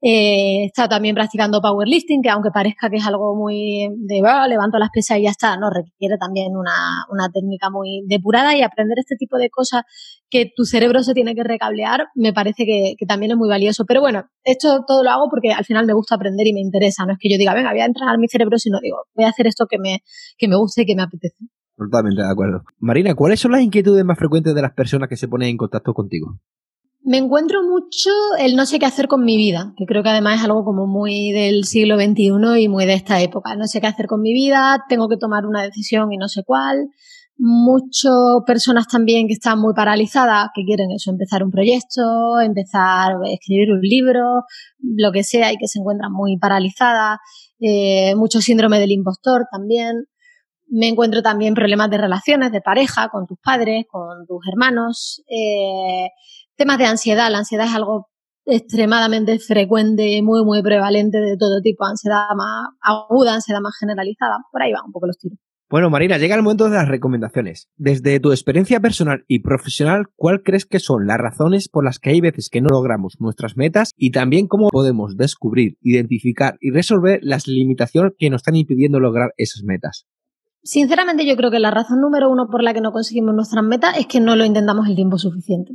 Eh, estado también practicando powerlifting, que aunque parezca que es algo muy de levanto las pesas y ya está, no, requiere también una, una, técnica muy depurada y aprender este tipo de cosas que tu cerebro se tiene que recablear, me parece que, que, también es muy valioso. Pero bueno, esto todo lo hago porque al final me gusta aprender y me interesa. No es que yo diga, venga, voy a entrenar mi cerebro, sino digo, voy a hacer esto que me, que me guste y que me apetece. Totalmente de acuerdo. Marina, ¿cuáles son las inquietudes más frecuentes de las personas que se ponen en contacto contigo? Me encuentro mucho el no sé qué hacer con mi vida, que creo que además es algo como muy del siglo XXI y muy de esta época. No sé qué hacer con mi vida, tengo que tomar una decisión y no sé cuál. Muchas personas también que están muy paralizadas, que quieren eso, empezar un proyecto, empezar a escribir un libro, lo que sea, y que se encuentran muy paralizadas. Eh, mucho síndrome del impostor también. Me encuentro también problemas de relaciones, de pareja, con tus padres, con tus hermanos. Eh, temas de ansiedad. La ansiedad es algo extremadamente frecuente, muy, muy prevalente de todo tipo. Ansiedad más aguda, ansiedad más generalizada. Por ahí van un poco los tiros. Bueno, Marina, llega el momento de las recomendaciones. Desde tu experiencia personal y profesional, ¿cuál crees que son las razones por las que hay veces que no logramos nuestras metas y también cómo podemos descubrir, identificar y resolver las limitaciones que nos están impidiendo lograr esas metas? Sinceramente, yo creo que la razón número uno por la que no conseguimos nuestras metas es que no lo intentamos el tiempo suficiente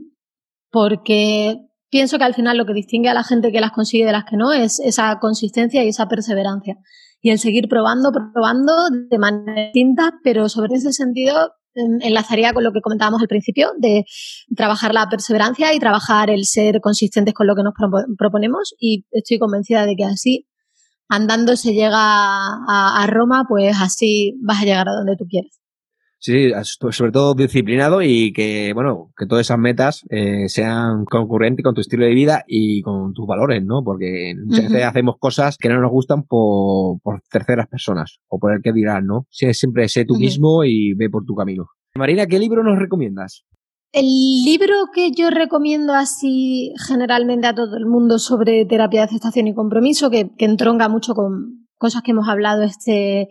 porque pienso que al final lo que distingue a la gente que las consigue de las que no es esa consistencia y esa perseverancia. Y el seguir probando, probando de manera distinta, pero sobre ese sentido enlazaría con lo que comentábamos al principio, de trabajar la perseverancia y trabajar el ser consistentes con lo que nos proponemos. Y estoy convencida de que así, andando se llega a, a Roma, pues así vas a llegar a donde tú quieres. Sí, sobre todo disciplinado y que, bueno, que todas esas metas eh, sean concurrentes con tu estilo de vida y con tus valores, ¿no? Porque muchas veces hacemos cosas que no nos gustan por, terceras personas o por el que dirán, ¿no? siempre sé tú mismo y ve por tu camino. Marina, ¿qué libro nos recomiendas? El libro que yo recomiendo así generalmente a todo el mundo sobre terapia de aceptación y compromiso, que, que entronca mucho con cosas que hemos hablado este,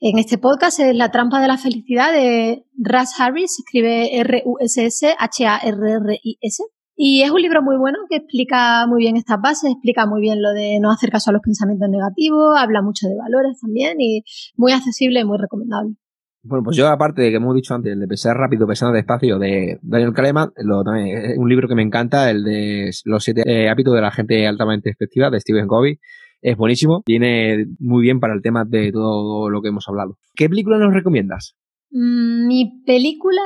en este podcast es La trampa de la felicidad de Russ Harris, escribe R-U-S-S, H-A-R-R-I-S. Y es un libro muy bueno que explica muy bien estas bases, explica muy bien lo de no hacer caso a los pensamientos negativos, habla mucho de valores también y muy accesible y muy recomendable. Bueno, pues yo aparte de que hemos dicho antes, el de pensar rápido, pensando despacio de Daniel Kahneman, lo, también es un libro que me encanta, el de los siete eh, hábitos de la gente altamente efectiva de Stephen Covey es buenísimo, viene muy bien para el tema de todo lo que hemos hablado. ¿Qué película nos recomiendas? Mm, mi película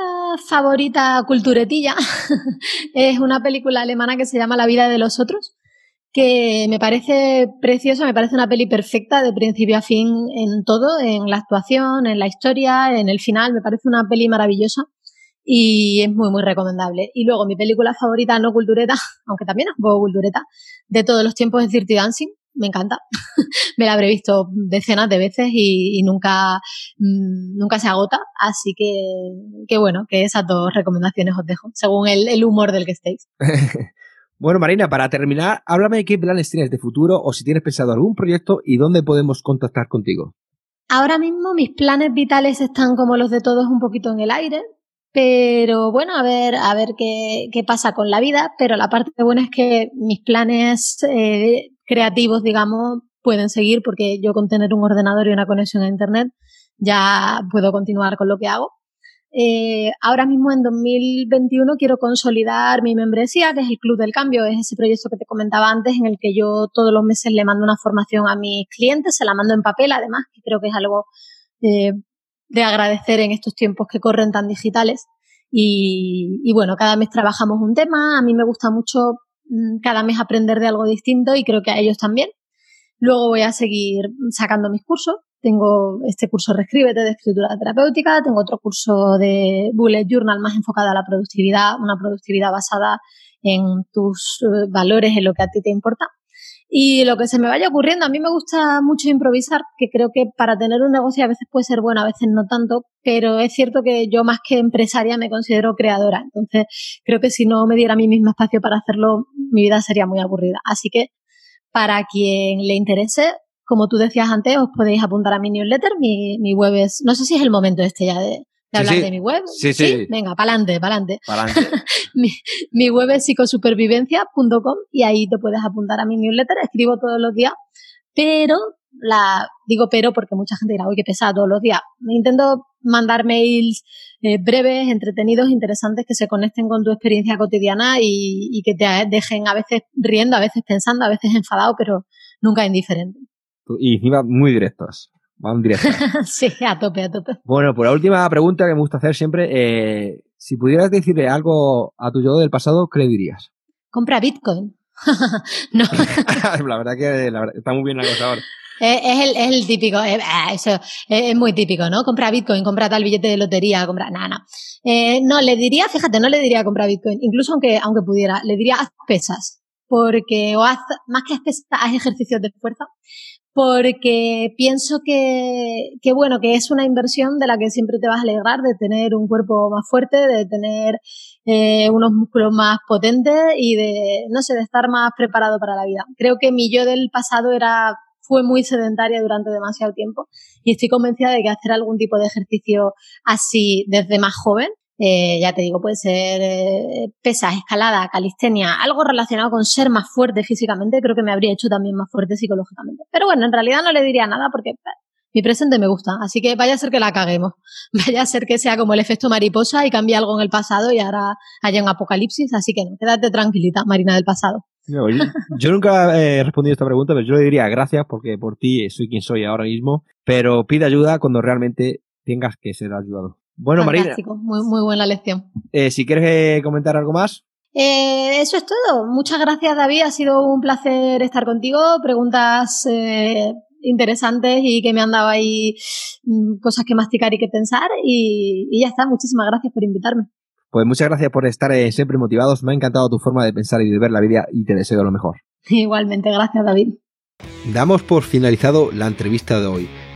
favorita culturetilla *laughs* es una película alemana que se llama La vida de los otros, que me parece preciosa, me parece una peli perfecta de principio a fin en todo, en la actuación, en la historia, en el final, me parece una peli maravillosa y es muy, muy recomendable. Y luego mi película favorita, no cultureta, *laughs* aunque también es un poco cultureta, de todos los tiempos es Dirty Dancing. Me encanta. *laughs* me la habré visto decenas de veces y, nunca, mm, nunca se agota. Así que, bueno, que esas dos recomendaciones os dejo, según el, el humor del que estéis. *laughs* Bueno, Marina, para terminar, háblame de qué planes tienes de futuro o si tienes pensado algún proyecto y dónde podemos contactar contigo. Ahora mismo mis planes vitales están como los de todos un poquito en el aire, pero bueno, a ver, a ver qué, qué pasa con la vida, pero la parte buena es que mis planes eh, creativos, digamos, pueden seguir porque yo con tener un ordenador y una conexión a Internet ya puedo continuar con lo que hago. Eh, ahora mismo en 2021 quiero consolidar mi membresía, que es el Club del Cambio, es ese proyecto que te comentaba antes en el que yo todos los meses le mando una formación a mis clientes, se la mando en papel además, que creo que es algo eh, de agradecer en estos tiempos que corren tan digitales. Y, bueno, cada mes trabajamos un tema, a mí me gusta mucho cada mes aprender de algo distinto y creo que a ellos también. Luego voy a seguir sacando mis cursos. Tengo este curso Reescríbete de escritura terapéutica, tengo otro curso de Bullet Journal más enfocado a la productividad, una productividad basada en tus eh, valores, en lo que a ti te importa. Y lo que se me vaya ocurriendo, a mí me gusta mucho improvisar, que creo que para tener un negocio a veces puede ser bueno, a veces no tanto, pero es cierto que yo más que empresaria me considero creadora. Entonces, creo que si no me diera a mí mismo espacio para hacerlo, mi vida sería muy aburrida. Así que, para quien le interese, como tú decías antes, os podéis apuntar a mi newsletter. Mi, mi web es, no sé si es el momento este ya de, hablar de mi web. Sí, sí. Venga, pa'lante, pa'lante. *laughs* mi, mi web es psicosupervivencia.com y ahí te puedes apuntar a mi newsletter. Escribo todos los días, pero la digo pero porque mucha gente dirá, uy, qué pesado todos los días. Intento mandar mails eh, breves, entretenidos, interesantes que se conecten con tu experiencia cotidiana y, y que te dejen a veces riendo, a veces pensando, a veces enfadado, pero nunca indiferente. Y encima muy directos. Van directos. *laughs* sí, a tope, a tope. Bueno, por la última pregunta que me gusta hacer siempre, eh, si pudieras decirle algo a tu yo del pasado, ¿qué le dirías? Compra Bitcoin. *laughs* no. *laughs* la verdad que está muy bien la cosa ahora. Es, el, típico, ah, eso es, muy típico, ¿no? Compra Bitcoin, compra tal billete de lotería, compra, nada, no. Eh, no, le diría, fíjate, no le diría compra Bitcoin, incluso aunque, aunque pudiera, le diría haz pesas, porque, o haz, más que haz pesas, haz ejercicios de fuerza, porque pienso que, que, bueno, que es una inversión de la que siempre te vas a alegrar, de tener un cuerpo más fuerte, de tener eh, unos músculos más potentes y de, no sé, de estar más preparado para la vida. Creo que mi yo del pasado era, fue muy sedentaria durante demasiado tiempo y estoy convencida de que hacer algún tipo de ejercicio así desde más joven eh, ya te digo, puede ser eh, pesas, escalada, calistenia, algo relacionado con ser más fuerte físicamente, creo que me habría hecho también más fuerte psicológicamente. Pero bueno, en realidad no le diría nada porque eh, mi presente me gusta, así que vaya a ser que la caguemos, *laughs* vaya a ser que sea como el efecto mariposa y cambie algo en el pasado y ahora haya un apocalipsis, así que no, quédate tranquilita, Marina del pasado. yo, nunca he respondido esta pregunta, pero yo le diría gracias porque por ti soy quien soy ahora mismo, pero pide ayuda cuando realmente tengas que ser ayudado. Bueno, Marina. Muy, muy buena lección. Eh, si quieres eh, comentar algo más. Eh, eso es todo. Muchas gracias, David. Ha sido un placer estar contigo. Preguntas interesantes y que me han dado ahí mm, cosas que masticar y que pensar. Y, y, ya está. Muchísimas gracias por invitarme. Pues muchas gracias por estar siempre motivados. Me ha encantado tu forma de pensar y de ver la vida y te deseo lo mejor. *laughs* Igualmente. Gracias, David. Damos por finalizado la entrevista de hoy.